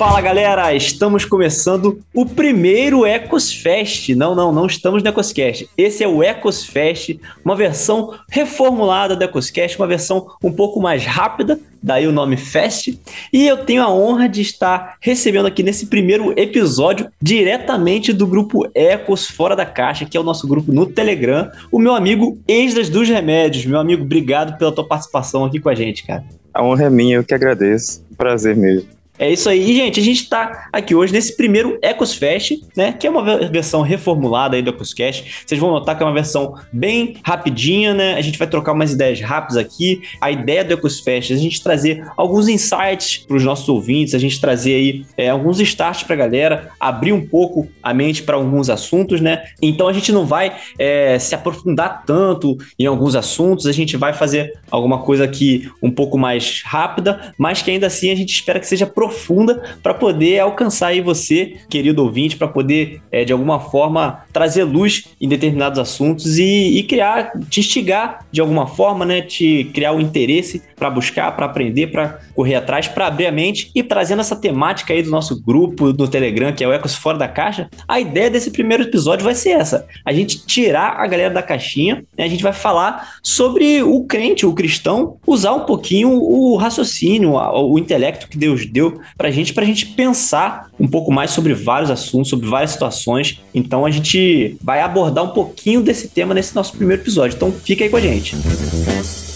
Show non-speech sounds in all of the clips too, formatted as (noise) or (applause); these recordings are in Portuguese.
Fala galera, estamos começando o primeiro Ecos Fest. Não, não, não estamos no Ecoscast. Esse é o Ecos Fest, uma versão reformulada do Ecoscast, uma versão um pouco mais rápida, daí o nome Fest. E eu tenho a honra de estar recebendo aqui nesse primeiro episódio, diretamente do grupo Ecos Fora da Caixa, que é o nosso grupo no Telegram, o meu amigo Esdras dos Remédios. Meu amigo, obrigado pela tua participação aqui com a gente, cara. A honra é minha, eu que agradeço. Prazer mesmo. É isso aí. E, gente, a gente está aqui hoje nesse primeiro Ecos Fest, né? Que é uma versão reformulada aí do EcosCast. Vocês vão notar que é uma versão bem rapidinha, né? A gente vai trocar umas ideias rápidas aqui. A ideia do Ecos Fest é a gente trazer alguns insights para os nossos ouvintes, a gente trazer aí é, alguns starts para a galera, abrir um pouco a mente para alguns assuntos, né? Então a gente não vai é, se aprofundar tanto em alguns assuntos, a gente vai fazer alguma coisa aqui um pouco mais rápida, mas que ainda assim a gente espera que seja profunda profunda para poder alcançar aí você, querido ouvinte, para poder, é, de alguma forma, trazer luz em determinados assuntos e, e, criar, te instigar de alguma forma, né? Te criar o um interesse para buscar, para aprender, para correr atrás, para abrir a mente e trazendo essa temática aí do nosso grupo do Telegram, que é o Ecos Fora da Caixa. A ideia desse primeiro episódio vai ser essa: a gente tirar a galera da caixinha, né, a gente vai falar sobre o crente, o cristão, usar um pouquinho o raciocínio, o intelecto que Deus deu pra gente, pra gente pensar um pouco mais sobre vários assuntos, sobre várias situações. Então a gente vai abordar um pouquinho desse tema nesse nosso primeiro episódio. Então fica aí com a gente. Música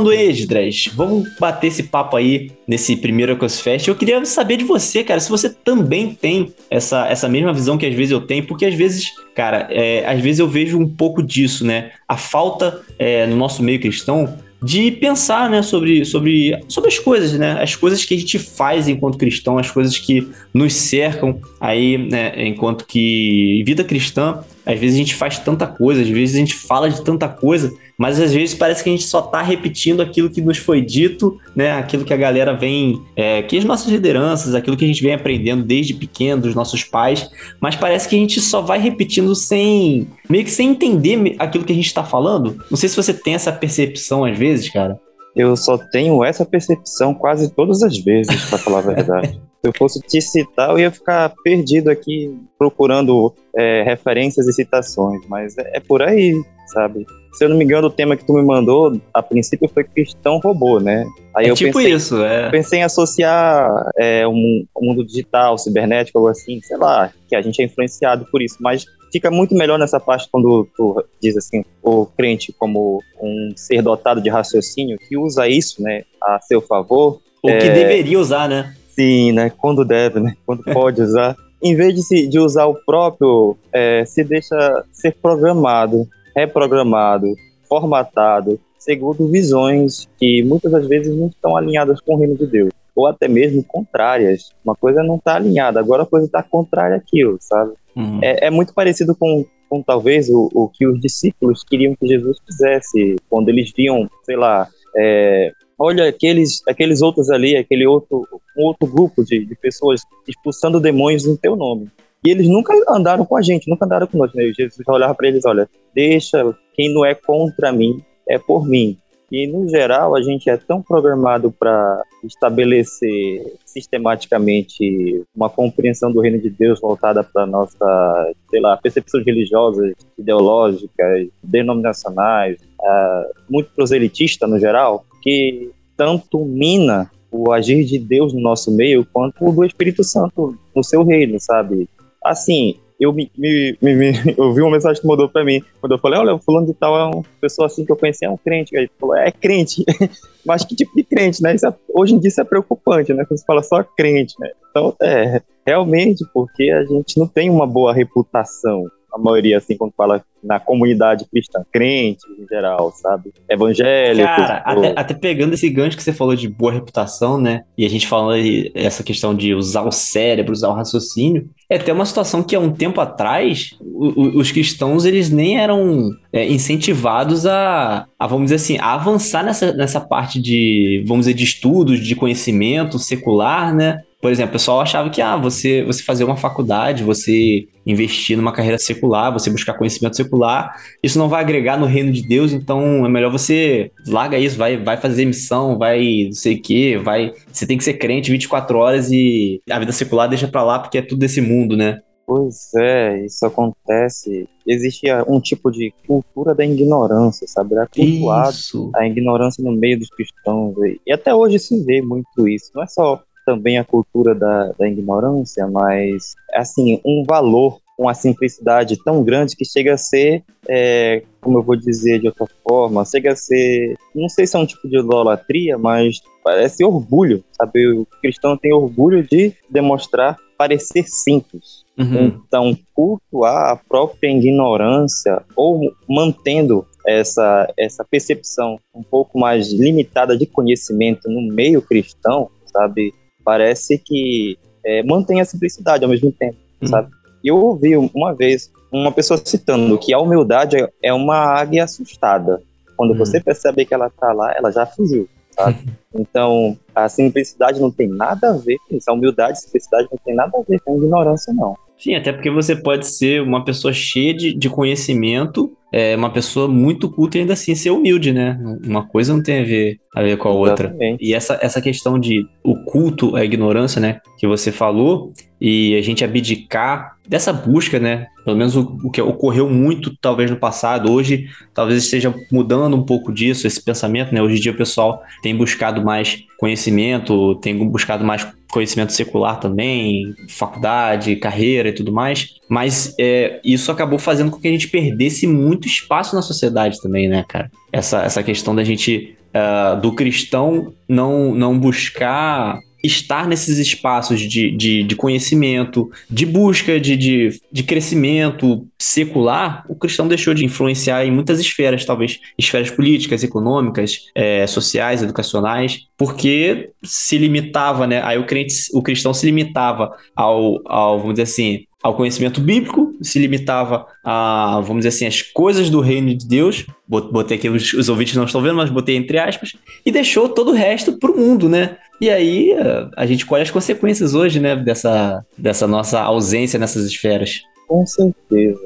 mano Esdras, vamos bater esse papo aí nesse primeiro EcosFest. Eu queria saber de você, cara, se você também tem essa, essa mesma visão que às vezes eu tenho, porque às vezes, cara, é, às vezes eu vejo um pouco disso, né? A falta é, no nosso meio cristão de pensar, né, sobre, sobre, sobre as coisas, né, as coisas que a gente faz enquanto cristão, as coisas que nos cercam aí, né, enquanto que vida cristã, às vezes a gente faz tanta coisa, às vezes a gente fala de tanta coisa, mas às vezes parece que a gente só tá repetindo aquilo que nos foi dito, né, aquilo que a galera vem, é, que as nossas lideranças, aquilo que a gente vem aprendendo desde pequeno dos nossos pais, mas parece que a gente só vai repetindo sem, meio que sem entender aquilo que a gente tá falando. Não sei se você tem essa percepção às vezes, cara. Eu só tenho essa percepção quase todas as vezes, para falar a verdade. (laughs) Se eu fosse te citar, eu ia ficar perdido aqui procurando é, referências e citações, mas é, é, por aí, sabe? Se eu não me engano, o tema que tu me mandou, a princípio foi cristão robô, né? Aí é eu tipo pensei, isso, é. Pensei em associar é, um, um mundo digital, cibernético, algo assim, sei lá, que a gente é influenciado por isso, mas fica muito melhor nessa parte quando tu diz assim, o crente como um ser dotado de raciocínio que usa isso, né, a seu favor. O é... que deveria usar, né? Sim, né? Quando deve, né? Quando (laughs) pode usar. em vez de, se, de usar o próprio, é, se deixa ser programado, reprogramado, formatado, segundo visões que muitas das vezes não estão alinhadas com o reino de Deus, ou até mesmo contrárias. Uma coisa não está alinhada, agora a coisa está contrária àquilo, sabe? Uhum. É, é, muito parecido com, com talvez o, o que os discípulos queriam que Jesus fizesse quando eles viam, sei lá, é, olha aqueles, aqueles outros ali, aquele outro, um outro grupo de, de pessoas expulsando demônios em teu nome. E eles nunca andaram com a gente, nunca andaram conosco. Né? Jesus olhava para eles, olha, deixa, quem não é contra mim é por mim. E, no geral, a gente é tão programado para estabelecer sistematicamente uma compreensão do reino de Deus voltada para nossa, sei lá, percepções religiosas, ideológicas, denominacionais, uh, muito proselitista no geral, que tanto mina o agir de Deus no nosso meio quanto o do Espírito Santo no seu reino, sabe? Assim, eu me, me, me, me (laughs) vi uma mensagem que mandou para mim, quando eu falei, olha, fulano de tal é uma pessoa assim que eu conheci, é um crente. Aí falou, é crente. (laughs) Mas que tipo de crente, né? É, hoje em dia isso é preocupante, né? Quando você fala só crente, né? Então, é, realmente, porque a gente não tem uma boa reputação a maioria, assim, quando fala na comunidade cristã, crente em geral, sabe? Evangélico. Cara, ou... até, até, pegando esse gancho que você falou de boa reputação, né? E a gente falando aí essa questão de usar o cérebro, usar o raciocínio, é até uma situação que há um tempo atrás o, o, os cristãos eles nem eram é, incentivados a, a, vamos dizer assim, a avançar nessa, nessa parte de, vamos dizer, de estudos, de conhecimento secular, né? Por exemplo, o pessoal achava que ah, você, você fazer uma faculdade, você investir numa carreira secular, você buscar conhecimento secular, isso não vai agregar no reino de Deus, então é melhor você larga isso, vai, vai fazer missão, vai não sei o quê, vai. Você tem que ser crente 24 horas e a vida secular deixa pra lá porque é tudo desse mundo, né? Pois é, isso acontece. Existia um tipo de cultura da ignorância, sabe? Era cultuado isso. a ignorância no meio dos cristãos. E até hoje se vê muito isso. Não é só também a cultura da, da ignorância, mas, assim, um valor, uma simplicidade tão grande que chega a ser, é, como eu vou dizer de outra forma, chega a ser, não sei se é um tipo de idolatria, mas parece orgulho, sabe? O cristão tem orgulho de demonstrar parecer simples. Uhum. Então, cultuar a própria ignorância ou mantendo essa, essa percepção um pouco mais limitada de conhecimento no meio cristão, sabe? Parece que é, mantém a simplicidade ao mesmo tempo, hum. sabe? Eu ouvi uma vez uma pessoa citando que a humildade é uma águia assustada. Quando hum. você percebe que ela está lá, ela já fugiu, sabe? (laughs) então, a simplicidade não tem nada a ver com isso. A humildade e a simplicidade não tem nada a ver com ignorância, não. Sim, até porque você pode ser uma pessoa cheia de, de conhecimento, é, uma pessoa muito culta e ainda assim ser humilde, né? Uma coisa não tem a ver, a ver com a outra. Exatamente. E essa, essa questão de o culto à ignorância, né? Que você falou, e a gente abdicar dessa busca, né? Pelo menos o, o, que ocorreu muito, talvez, no passado. Hoje, talvez esteja mudando um pouco disso, esse pensamento, né? Hoje em dia o pessoal tem buscado mais conhecimento, tem buscado mais conhecimento secular também, faculdade, carreira e tudo mais, mas é, isso acabou fazendo com que a gente perdesse muito espaço na sociedade também, né, cara? Essa, essa questão da gente, uh, do cristão não, não buscar estar nesses espaços de, de, de conhecimento, de busca de, de, de, crescimento secular, o cristão deixou de influenciar em muitas esferas, talvez esferas políticas, econômicas, é, sociais, educacionais, porque se limitava, né? Aí o, crente, o cristão se limitava ao, ao, vamos dizer assim, ao conhecimento bíblico, se limitava a, vamos dizer assim, as coisas do reino de Deus. Botei aqui, os, os ouvintes não estão vendo, mas botei entre aspas, e deixou todo o resto para o mundo, né? E aí a gente colhe as consequências hoje, né, dessa, dessa nossa ausência nessas esferas. Com certeza.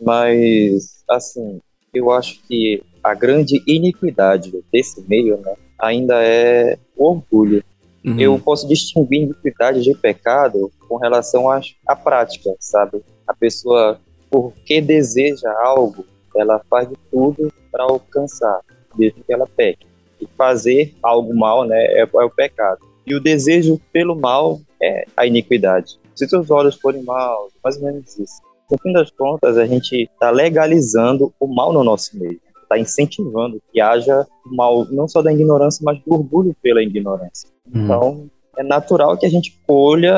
Mas, assim, eu acho que a grande iniquidade desse meio, né, ainda é o orgulho. Uhum. Eu posso distinguir iniquidade de pecado com relação à, à prática, sabe? A pessoa, porque deseja algo, ela faz de tudo para alcançar, mesmo que ela peque e fazer algo mal, né, é, é o pecado. E o desejo pelo mal é a iniquidade. Se seus olhos forem maus, mais ou menos isso. No fim das contas, a gente está legalizando o mal no nosso meio. Está incentivando que haja o mal, não só da ignorância, mas do orgulho pela ignorância. Hum. Então, é natural que a gente colha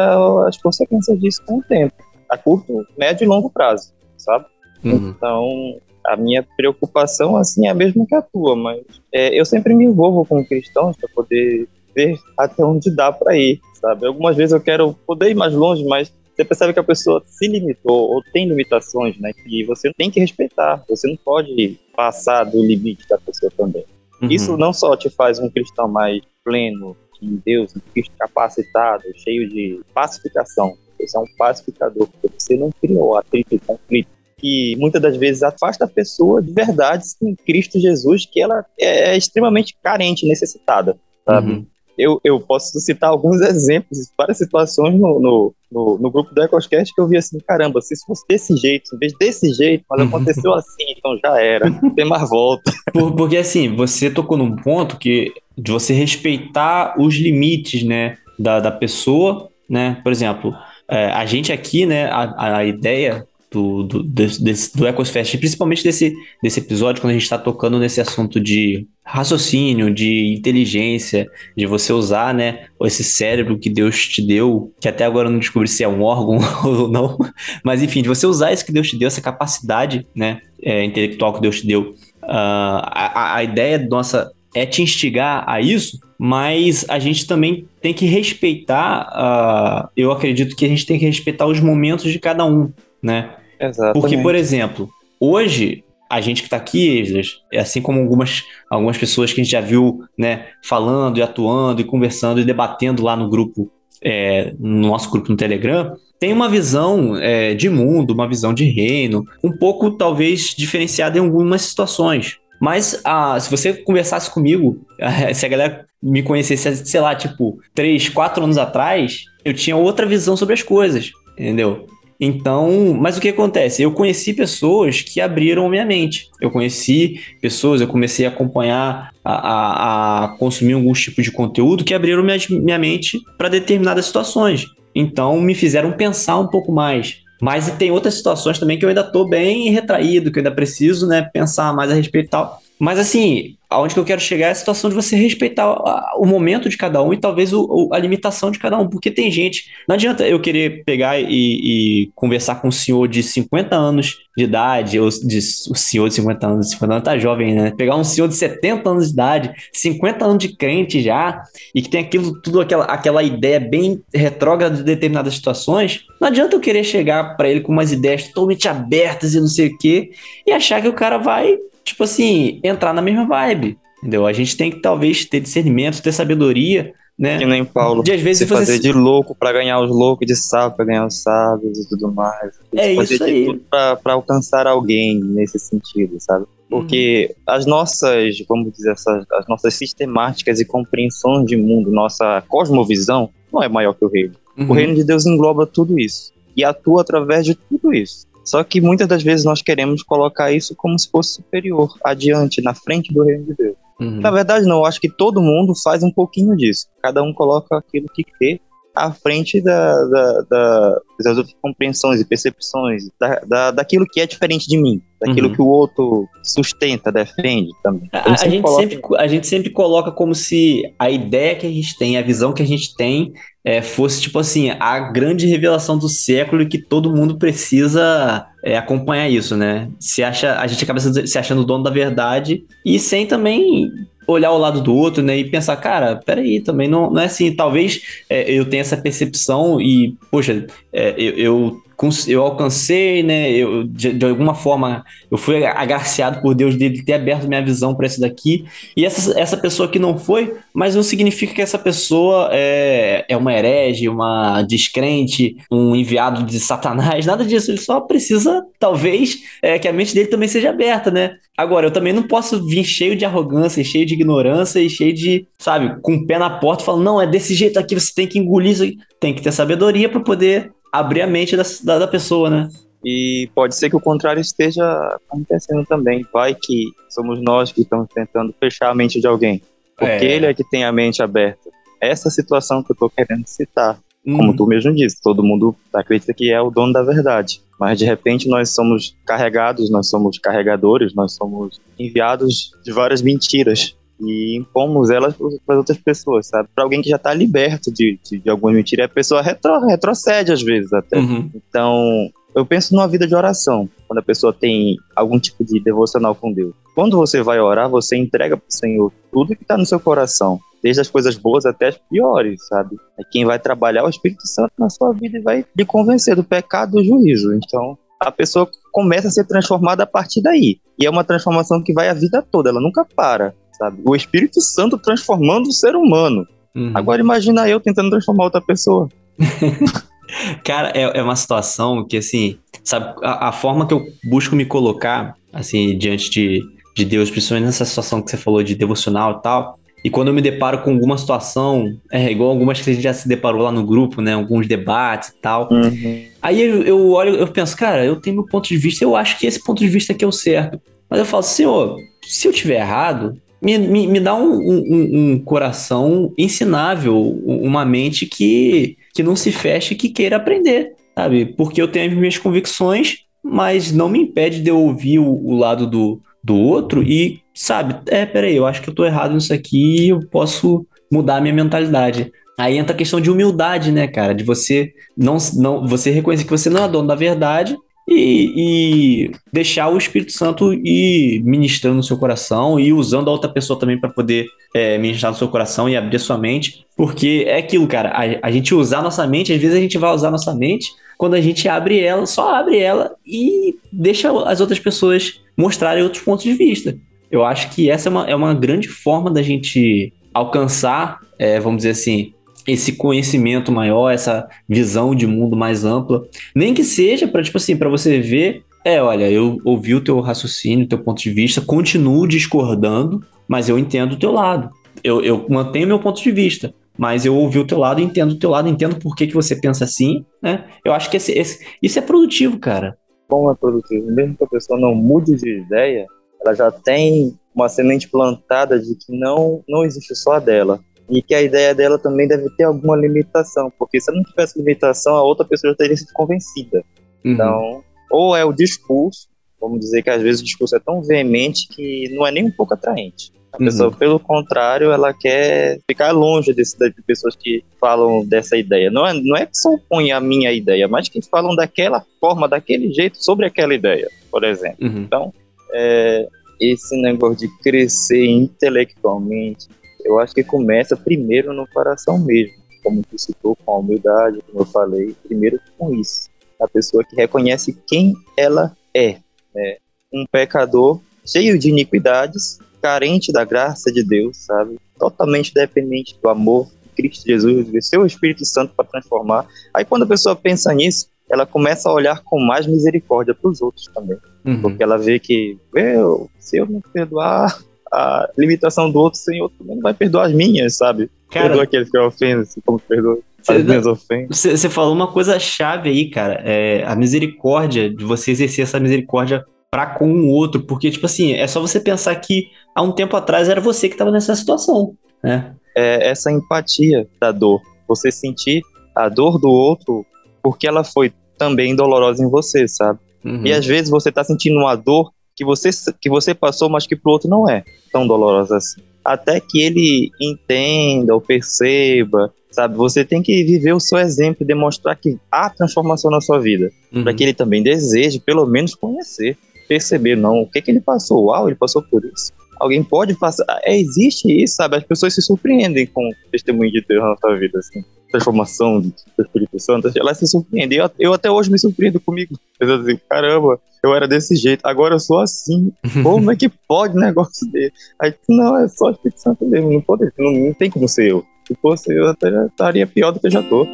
as consequências disso com o tempo, a curto, médio e longo prazo, sabe? Uhum. Então, a minha preocupação assim é a mesma que a tua, mas é, eu sempre me envolvo com cristãos para poder ver até onde dá para ir, sabe? Algumas vezes eu quero poder ir mais longe, mas você percebe que a pessoa se limitou ou tem limitações, né? Que você tem que respeitar. Você não pode passar do limite da pessoa também. Uhum. Isso não só te faz um cristão mais pleno em Deus, um cristão capacitado, cheio de pacificação. Você é um pacificador, porque você não criou atrito e conflito que muitas das vezes afasta a pessoa de verdades em Cristo Jesus, que ela é extremamente carente, necessitada, sabe? Uhum. Eu, eu posso citar alguns (laughs) exemplos, várias situações no, no, no, no grupo do Ecoscast que eu vi assim, caramba, se fosse desse jeito, em vez desse jeito, mas aconteceu assim, então já era, não tem mais volta. (laughs) Por, porque assim, você tocou num ponto que de você respeitar os limites, né, da, da pessoa, né, por exemplo, é, a gente aqui, né, a, a ideia do, do, desse, do Ecosfest, principalmente desse, desse episódio, quando a gente está tocando nesse assunto de raciocínio, de inteligência, de você usar, né, esse cérebro que Deus te deu, que até agora eu não descobri se é um órgão (laughs) ou não, mas enfim, de você usar isso que Deus te deu, essa capacidade, né, é, intelectual que Deus te deu. Uh, a, a ideia nossa é te instigar a isso, mas a gente também tem que respeitar, uh, eu acredito que a gente tem que respeitar os momentos de cada um, né? Exatamente. Porque, por exemplo, hoje a gente que está aqui, é assim como algumas, algumas pessoas que a gente já viu, né, falando e atuando e conversando e debatendo lá no grupo, é, no nosso grupo no Telegram, tem uma visão é, de mundo, uma visão de reino, um pouco talvez diferenciada em algumas situações. Mas ah, se você conversasse comigo, (laughs) se a galera me conhecesse, sei lá, tipo, três, quatro anos atrás, eu tinha outra visão sobre as coisas, entendeu? Então, mas o que acontece? Eu conheci pessoas que abriram minha mente. Eu conheci pessoas, eu comecei a acompanhar, a, a, a consumir alguns tipos de conteúdo que abriram minha, minha mente para determinadas situações. Então, me fizeram pensar um pouco mais. Mas tem outras situações também que eu ainda estou bem retraído, que eu ainda preciso né, pensar mais a respeito e tal. Mas assim, aonde que eu quero chegar é a situação de você respeitar o momento de cada um e talvez o, a limitação de cada um. Porque tem gente. Não adianta eu querer pegar e, e conversar com um senhor de 50 anos de idade, ou de, o senhor de 50 anos, 50 anos tá jovem, né? Pegar um senhor de 70 anos de idade, 50 anos de crente já, e que tem aquilo, tudo aquela, aquela ideia bem retrógrada de determinadas situações. Não adianta eu querer chegar para ele com umas ideias totalmente abertas e não sei o quê, e achar que o cara vai tipo assim, entrar na mesma vibe. Entendeu? A gente tem que talvez ter discernimento, ter sabedoria, né? Que nem Paulo. De às vezes você fazer de louco para ganhar os loucos, de sábio para ganhar os sábios e tudo mais. É fazer isso aí. tudo para alcançar alguém nesse sentido, sabe? Porque uhum. as nossas, vamos dizer, essas, as nossas sistemáticas e compreensões de mundo, nossa cosmovisão, não é maior que o reino. Uhum. O reino de Deus engloba tudo isso e atua através de tudo isso. Só que muitas das vezes nós queremos colocar isso como se fosse superior, adiante, na frente do reino de Deus. Uhum. Na verdade, não, eu acho que todo mundo faz um pouquinho disso. Cada um coloca aquilo que quer à frente da, da, da, das outras compreensões e percepções, da, da, daquilo que é diferente de mim, daquilo uhum. que o outro sustenta, defende também. A, a, gente sempre, a gente sempre coloca como se a ideia que a gente tem, a visão que a gente tem, é, fosse tipo assim, a grande revelação do século e que todo mundo precisa é, acompanhar isso, né? Se acha, a gente acaba se achando dono da verdade e sem também olhar o lado do outro, né? E pensar, cara, peraí, também não, não é assim. Talvez é, eu tenha essa percepção e, poxa, é, eu, eu eu alcancei, né? Eu, de, de, alguma forma, eu fui agraciado por Deus dele ter aberto minha visão para isso daqui. E essa, essa pessoa que não foi, mas não significa que essa pessoa é, é uma herege, uma descrente, um enviado de Satanás, nada disso. Ele só precisa, talvez, é, que a mente dele também seja aberta, né? Agora, eu também não posso vir cheio de arrogância, cheio de ignorância e cheio de, sabe, com o pé na porta, falando, não, é desse jeito aqui, você tem que engolir isso aqui. Tem que ter sabedoria para poder abrir a mente da, da, da pessoa, né? E pode ser que o contrário esteja acontecendo também. Vai que somos nós que estamos tentando fechar a mente de alguém. Porque é. ele é que tem a mente aberta. Essa situação que eu estou querendo citar. Hum. Como tu mesmo disse, todo mundo acredita que é o dono da verdade. Mas de repente nós somos carregados, nós somos carregadores, nós somos enviados de várias mentiras e impomos elas para outras pessoas, sabe? Para alguém que já está liberto de, de, de, alguma mentira, a pessoa retro, retrocede às vezes até. Uhum. Então, eu penso numa vida de oração, quando a pessoa tem algum tipo de devocional com Deus. Quando você vai orar, você entrega para o Senhor tudo que está no seu coração, desde as coisas boas até as piores, sabe? É quem vai trabalhar o Espírito Santo na sua vida e vai lhe convencer do pecado e do juízo. Então, a pessoa começa a ser transformada a partir daí. E é uma transformação que vai a vida toda, ela nunca para sabe? O Espírito Santo transformando o ser humano. Uhum. Agora imagina eu tentando transformar outra pessoa. (laughs) Cara, é, é uma situação que, assim, sabe, a, a, forma que eu busco me colocar, assim, diante de, de Deus, principalmente nessa situação que você falou de devocional e tal, e quando eu me deparo com alguma situação, é igual algumas que a gente já se deparou lá no grupo, né? Alguns debates e tal. Uhum. Aí eu, eu olho, eu penso, cara, eu tenho meu ponto de vista, eu acho que esse ponto de vista aqui é o certo. Mas eu falo, senhor, se eu tiver errado, me, me, me dá um, um, um, coração ensinável, uma mente que, que não se feche e que queira aprender, sabe? Porque eu tenho as minhas convicções mas não me impede de eu ouvir o, o lado do, do outro e, sabe, é, peraí, eu acho que eu tô errado nisso aqui eu posso mudar a minha mentalidade. Aí entra a questão de humildade, né, cara? De você não, não você reconhecer que você não é dono da verdade e, e, deixar o Espírito Santo ir ministrando no seu coração e usando a outra pessoa também para poder é, ministrar no seu coração e abrir sua mente. Porque é aquilo, cara, a, a gente usar nossa mente, às vezes a gente vai usar nossa mente quando a gente abre ela, só abre ela e deixa as outras pessoas mostrarem outros pontos de vista. Eu acho que essa é uma, é uma grande forma da gente alcançar, é, vamos dizer assim, esse conhecimento maior, essa visão de mundo mais ampla, nem que seja para tipo assim, para você ver, é, olha, eu ouvi o teu raciocínio, o teu ponto de vista, continuo discordando, mas eu entendo o teu lado. Eu, eu mantenho meu ponto de vista, mas eu ouvi o teu lado, entendo o teu lado, entendo por que, que você pensa assim, né? Eu acho que esse, esse, isso é produtivo, cara. Como é produtivo? Mesmo que a pessoa não mude de ideia, ela já tem uma semente plantada de que não, não existe só a dela e que a ideia dela também deve ter alguma limitação, porque se não tivesse limitação, a outra pessoa já teria sido convencida. Uhum. Então, ou é o discurso, vamos dizer que às vezes o discurso é tão veemente que não é nem um pouco atraente. A uhum. pessoa, pelo contrário, ela quer ficar longe desse, de pessoas que falam dessa ideia. Não é, não é que só opõem a minha ideia, mas que falam daquela forma, daquele jeito, sobre aquela ideia, por exemplo. Uhum. Então, é, esse negócio de crescer intelectualmente, eu acho que começa primeiro no coração mesmo, como tu citou, com a humildade, como eu falei, primeiro com isso. A pessoa que reconhece quem ela é, né? Um pecador cheio de iniquidades, carente da graça de Deus, sabe? Totalmente dependente do amor de Cristo Jesus, do seu Espírito Santo para transformar. Aí quando a pessoa pensa nisso, ela começa a olhar com mais misericórdia para os outros também. Uhum. Porque ela vê que, meu, se eu não perdoar, a limitação do outro, sem outro também não vai perdoar as minhas, sabe? Cara, perdoa aqueles que ofendem, assim como perdoa as minhas ofensas. Você falou uma coisa chave aí, cara, é a misericórdia, de você exercer essa misericórdia para com o outro, porque, tipo assim, é só você pensar que há um tempo atrás era você que estava nessa situação, né? É essa empatia da dor, você sentir a dor do outro porque ela foi também dolorosa em você, sabe? Uhum. E às vezes você tá sentindo uma dor que você, que você passou, mas que pro outro não é tão dolorosa assim. Até que ele entenda ou perceba, sabe? Você tem que viver o seu exemplo e demonstrar que há transformação na sua vida, uhum. para que ele também deseje, pelo menos, conhecer, perceber, não, o que, que ele passou? Uau, ele passou por isso. Alguém pode passar. É, existe isso, sabe? As pessoas se surpreendem com o testemunho de Deus na sua vida, assim transformação do Espírito Santo, ela se surpreende. Eu, eu até hoje me surpreendo comigo. Eu assim, caramba, eu era desse jeito, agora eu sou assim. Como é que (laughs) pode um negócio dele? Aí, não, é só o Espírito Santo mesmo, não pode, não, não tem como ser eu. Se fosse eu, até estaria pior do que eu já tô.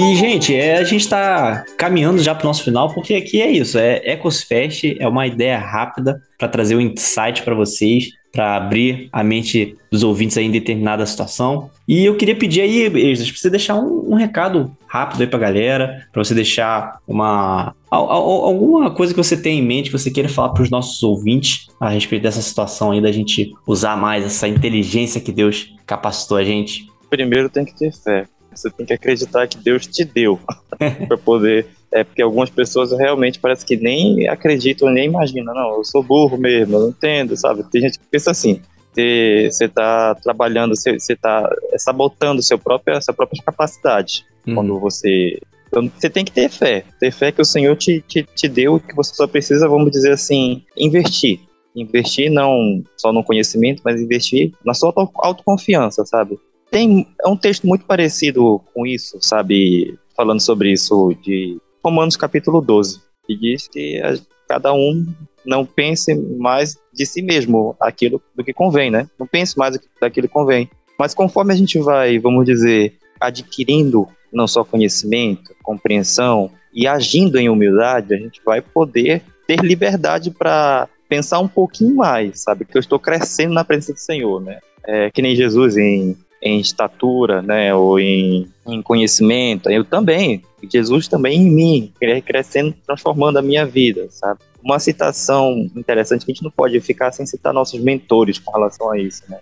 E, gente, é, a gente está caminhando já para o nosso final, porque aqui é isso: é Ecosfest, é uma ideia rápida para trazer um insight para vocês, para abrir a mente dos ouvintes aí em determinada situação. E eu queria pedir aí, Exas, para você deixar um, um, recado rápido aí para a galera, para você deixar uma alguma coisa que você tem em mente que você queira falar para os nossos ouvintes a respeito dessa situação aí da gente usar mais essa inteligência que Deus capacitou a gente. Primeiro tem que ter fé. Você tem que acreditar que Deus te deu (laughs) para poder. É porque algumas pessoas realmente parece que nem acreditam, nem imaginam. Não, eu sou burro mesmo, eu não entendo, sabe? Tem gente que pensa assim. Você está trabalhando, você está sabotando seu próprio, sua própria capacidade. Uhum. Quando você então, você tem que ter fé. Ter fé que o Senhor te, te, te deu, que você só precisa, vamos dizer assim, investir. Investir não só no conhecimento, mas investir na sua autoconfiança, sabe? Tem é um texto muito parecido com isso, sabe? Falando sobre isso de Romanos capítulo 12, que diz que a, cada um não pense mais de si mesmo aquilo do que convém, né? Não pense mais daquilo que convém. Mas conforme a gente vai, vamos dizer, adquirindo não só conhecimento, compreensão e agindo em humildade, a gente vai poder ter liberdade para pensar um pouquinho mais, sabe? Que eu estou crescendo na presença do Senhor, né? É, que nem Jesus em em estatura, né, ou em, em conhecimento. Eu também Jesus também em mim, crescendo, transformando a minha vida, sabe? Uma citação interessante que a gente não pode ficar sem citar nossos mentores com relação a isso, né?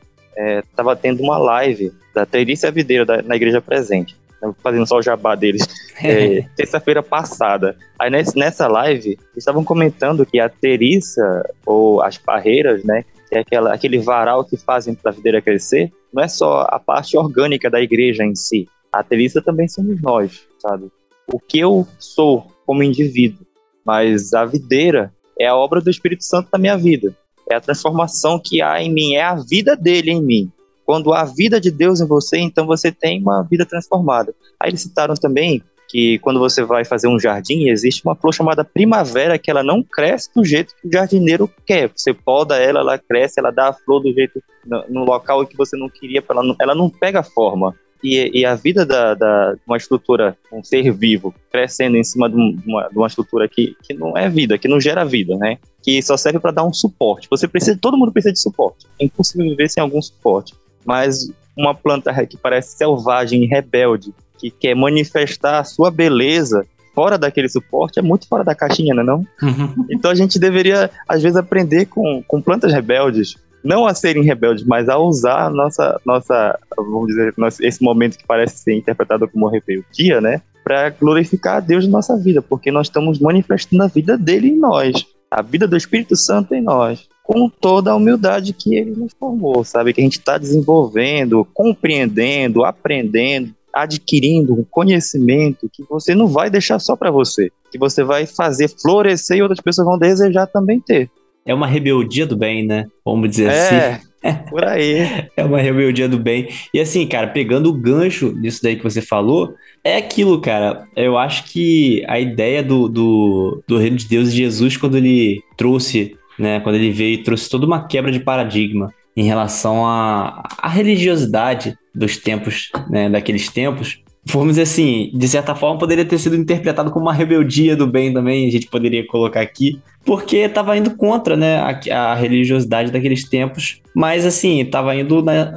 Estava é, tendo uma live da Terícia Videira da, na Igreja Presente, né? fazendo só o jabá deles, (laughs) é, terça-feira passada. Aí nessa live, eles estavam comentando que a Terícia, ou as parreiras, né? Que é aquela, aquele varal que fazem para a videira crescer, não é só a parte orgânica da igreja em si. A Terícia também somos nós, sabe? O que eu sou como indivíduo, mas a videira é a obra do Espírito Santo na minha vida. É a transformação que há em mim, é a vida dele em mim. Quando há a vida de Deus em você, então você tem uma vida transformada. Aí eles citaram também que quando você vai fazer um jardim, existe uma flor chamada primavera que ela não cresce do jeito que o jardineiro quer. Você poda ela, ela cresce, ela dá a flor do jeito no, no local que você não queria, ela não, ela não pega forma e, e a vida da, da, uma estrutura, um ser vivo, crescendo em cima de uma, de uma estrutura que, que não é vida, que não gera vida, né? Que só serve para dar um suporte. Você precisa, todo mundo precisa de suporte. É impossível viver sem algum suporte. Mas uma planta que parece selvagem e rebelde, que quer manifestar a sua beleza fora daquele suporte, é muito fora da caixinha, não é não? Uhum. Então a gente deveria, às vezes, aprender com, com plantas rebeldes, não a serem rebeldes, mas a usar nossa, nossa vamos dizer, esse momento que parece ser interpretado como rebeldia, né? Para glorificar a Deus na nossa vida, porque nós estamos manifestando a vida dele em nós, a vida do Espírito Santo em nós, com toda a humildade que ele nos formou, sabe? Que a gente está desenvolvendo, compreendendo, aprendendo, adquirindo um conhecimento que você não vai deixar só para você, que você vai fazer florescer e outras pessoas vão desejar também ter é uma rebeldia do bem, né? Vamos dizer é, assim. (laughs) Por aí. é uma rebeldia do bem. E assim, cara, pegando o gancho nisso daí que você falou, é aquilo, cara. Eu acho que a ideia do, do, do reino de Deus e Jesus, quando ele trouxe, né? Quando ele veio e trouxe toda uma quebra de paradigma em relação à, à religiosidade dos tempos, né? Daqueles tempos vamos dizer assim, de certa forma poderia ter sido interpretado como uma rebeldia do bem também, a gente poderia colocar aqui, porque estava indo contra, né, a, a, religiosidade daqueles tempos, mas assim, estava indo, né,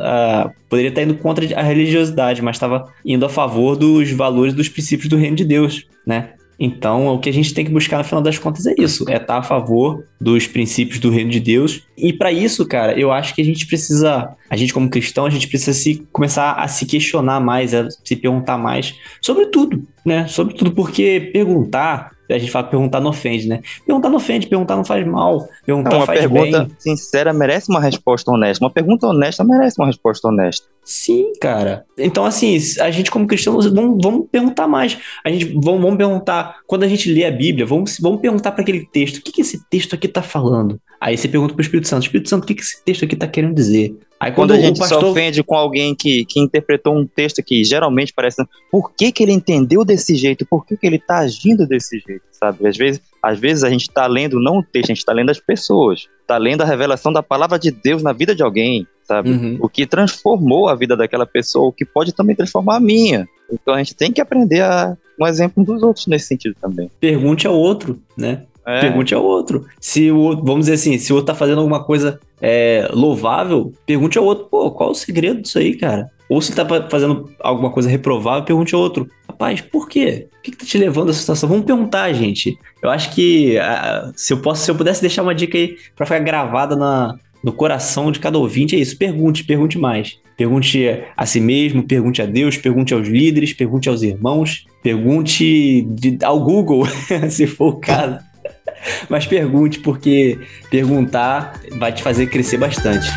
poderia estar indo contra a religiosidade, mas estava indo a favor dos valores, dos princípios do reino de Deus, né? Então, o que a gente tem que buscar no final das contas é isso, é estar a favor dos princípios do reino de Deus. E para isso, cara, eu acho que a gente precisa, a gente como cristão, a gente precisa se começar a se questionar mais, a se perguntar mais sobre tudo, né? Sobre tudo, porque perguntar a gente fala perguntar não ofende, né? Perguntar não ofende, perguntar não faz mal, perguntar uma faz pergunta bem. sincera merece uma resposta honesta. Uma pergunta honesta merece uma resposta honesta. Sim, cara. Então, assim, a gente como cristãos, vamos, vamos perguntar mais. A gente vamos, vamos perguntar, quando a gente lê a Bíblia, vamos, vamos perguntar para aquele texto, o que, que esse texto aqui está falando? Aí você pergunta para o Espírito Santo, Espírito Santo, o que, que esse texto aqui está querendo dizer? Aí quando, quando a gente pastor... se ofende com alguém que, que interpretou um texto que geralmente parece. Por que, que ele entendeu desse jeito? Por que, que ele está agindo desse jeito? Sabe? Às vezes, às vezes a gente está lendo não o texto, a gente está lendo as pessoas. Está lendo a revelação da palavra de Deus na vida de alguém, sabe? Uhum. O que transformou a vida daquela pessoa, o que pode também transformar a minha. Então a gente tem que aprender a um exemplo dos outros nesse sentido também. Pergunte ao outro, né? É. Pergunte ao outro. Se o vamos dizer assim, se o outro tá fazendo alguma coisa é, louvável, pergunte ao outro, pô, qual é o segredo disso aí, cara? Ou se tá fazendo alguma coisa reprovável, pergunte ao outro, rapaz, por quê? O que, que tá te levando a essa situação? Vamos perguntar, gente. Eu acho que uh, se, eu posso, se eu pudesse deixar uma dica aí pra ficar gravada na, no coração de cada ouvinte, é isso. Pergunte, pergunte mais. Pergunte a si mesmo, pergunte a Deus, pergunte aos líderes, pergunte aos irmãos, pergunte de, ao Google, (laughs) se for o caso. Mas pergunte, porque perguntar vai te fazer crescer bastante.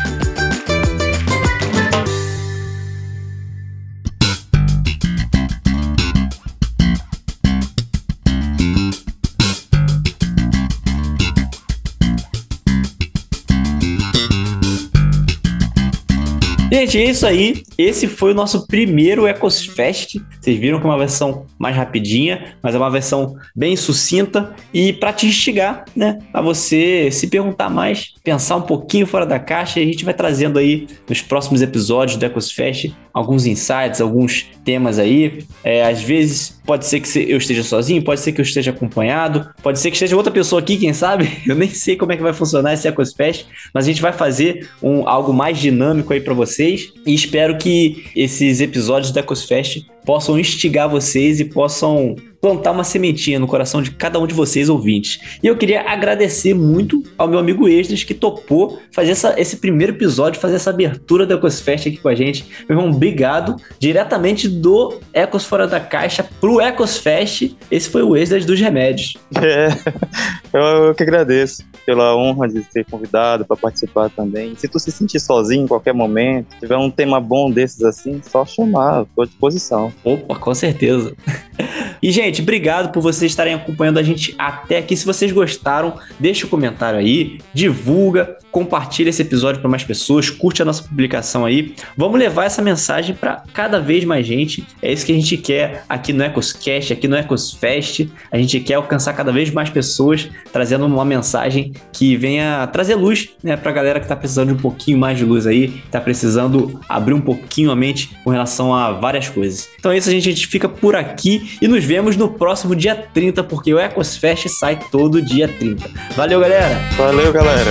Gente, é isso aí. Esse foi o nosso primeiro EcosFest. Vocês viram que é uma versão mais rapidinha, mas é uma versão bem sucinta e para te instigar, né? A você se perguntar mais, pensar um pouquinho fora da caixa. A gente vai trazendo aí nos próximos episódios do EcosFest alguns insights, alguns temas aí. É, às vezes pode ser que eu esteja sozinho, pode ser que eu esteja acompanhado, pode ser que esteja outra pessoa aqui, quem sabe? (laughs) Eu nem sei como é que vai funcionar esse EcosFest, mas a gente vai fazer um, algo mais dinâmico aí para vocês e espero que esses episódios do EcosFest possam instigar vocês e possam plantar uma sementinha no coração de cada um de vocês ouvintes. E eu queria agradecer muito ao meu amigo Esdras que topou fazer essa, esse primeiro episódio, fazer essa abertura do Ecosfest aqui com a gente. Meu irmão, obrigado. Diretamente do Ecos Fora da Caixa pro Ecosfest, esse foi o Esdras dos Remédios. É, (laughs) eu que agradeço pela honra de ser convidado para participar também. Se tu se sentir sozinho em qualquer momento, tiver um tema bom desses assim, só chamar, estou à disposição. Opa, com certeza. E, gente, obrigado por vocês estarem acompanhando a gente até aqui. Se vocês gostaram, deixa o um comentário aí, divulga, compartilha esse episódio para mais pessoas, curte a nossa publicação aí. Vamos levar essa mensagem para cada vez mais gente. É isso que a gente quer aqui no Ecoscast, aqui no Ecosfest. A gente quer alcançar cada vez mais pessoas, trazendo uma mensagem que venha trazer luz né, para a galera que está precisando de um pouquinho mais de luz aí, está precisando abrir um pouquinho a mente com relação a várias coisas. Então é isso, a gente, a gente fica por aqui e nos vemos no próximo dia 30, porque o Ecosfest sai todo dia 30. Valeu, galera! Valeu, galera!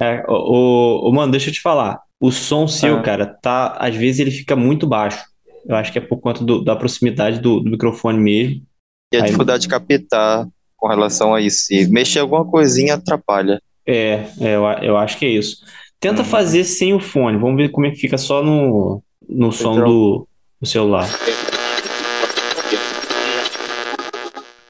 É, o, o, mano, deixa eu te falar. O som seu, ah. cara, tá. Às vezes ele fica muito baixo. Eu acho que é por conta do, da proximidade do, do, microfone mesmo. E a Aí... dificuldade de captar com relação a isso. Se mexer alguma coisinha, atrapalha. É, é eu, eu acho que é isso. Tenta uhum. fazer sem o fone. Vamos ver como é que fica só no, no som do, do celular.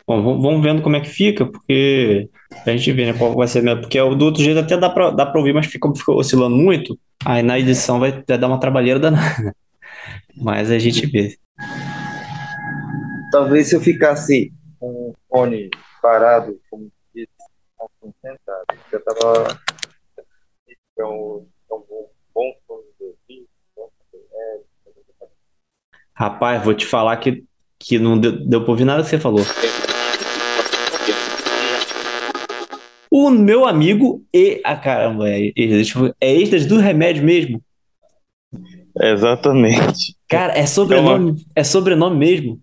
Bom, vamos vendo como é que fica, porque a gente vê né, qual vai ser, porque do outro jeito até dá pra, dá pra ouvir, mas fica, fica oscilando muito, aí na edição vai, vai dar uma trabalheira danada. (laughs) Mas a gente vê. Talvez se eu ficasse com o fone parado, como disse, concentrado, eu tava. É um, é um bom fone de ouvido. Rapaz, vou te falar que, que não deu, deu pra ouvir nada que você falou. O meu amigo e. Ah, caramba, é, é extras do remédio mesmo. Exatamente. Cara, é sobrenome, é, é sobrenome mesmo.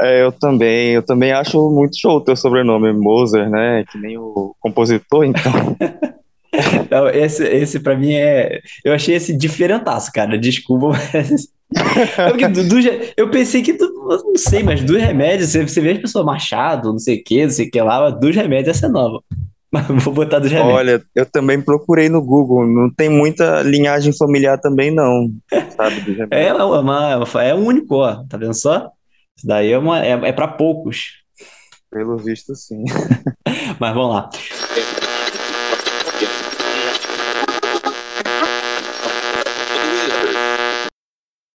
É, eu também, eu também acho muito show o teu sobrenome, Moser, né? Que nem o compositor, então. (laughs) Não, esse, esse pra mim é. Eu achei esse diferentaço, cara. Desculpa, mas. (laughs) É do, do, eu pensei que, do, não sei, mas dos remédios, você, você vê as pessoas Machado, não sei o que, não sei o que lá, dos remédios essa é nova. (laughs) Mas vou botar dos remédios. Olha, eu também procurei no Google, não tem muita linhagem familiar também, não. Sabe, dos remédios. É, uma, é único, ó. Tá vendo só? Isso daí é, uma, é, é para poucos. Pelo visto, sim. (laughs) Mas vamos lá.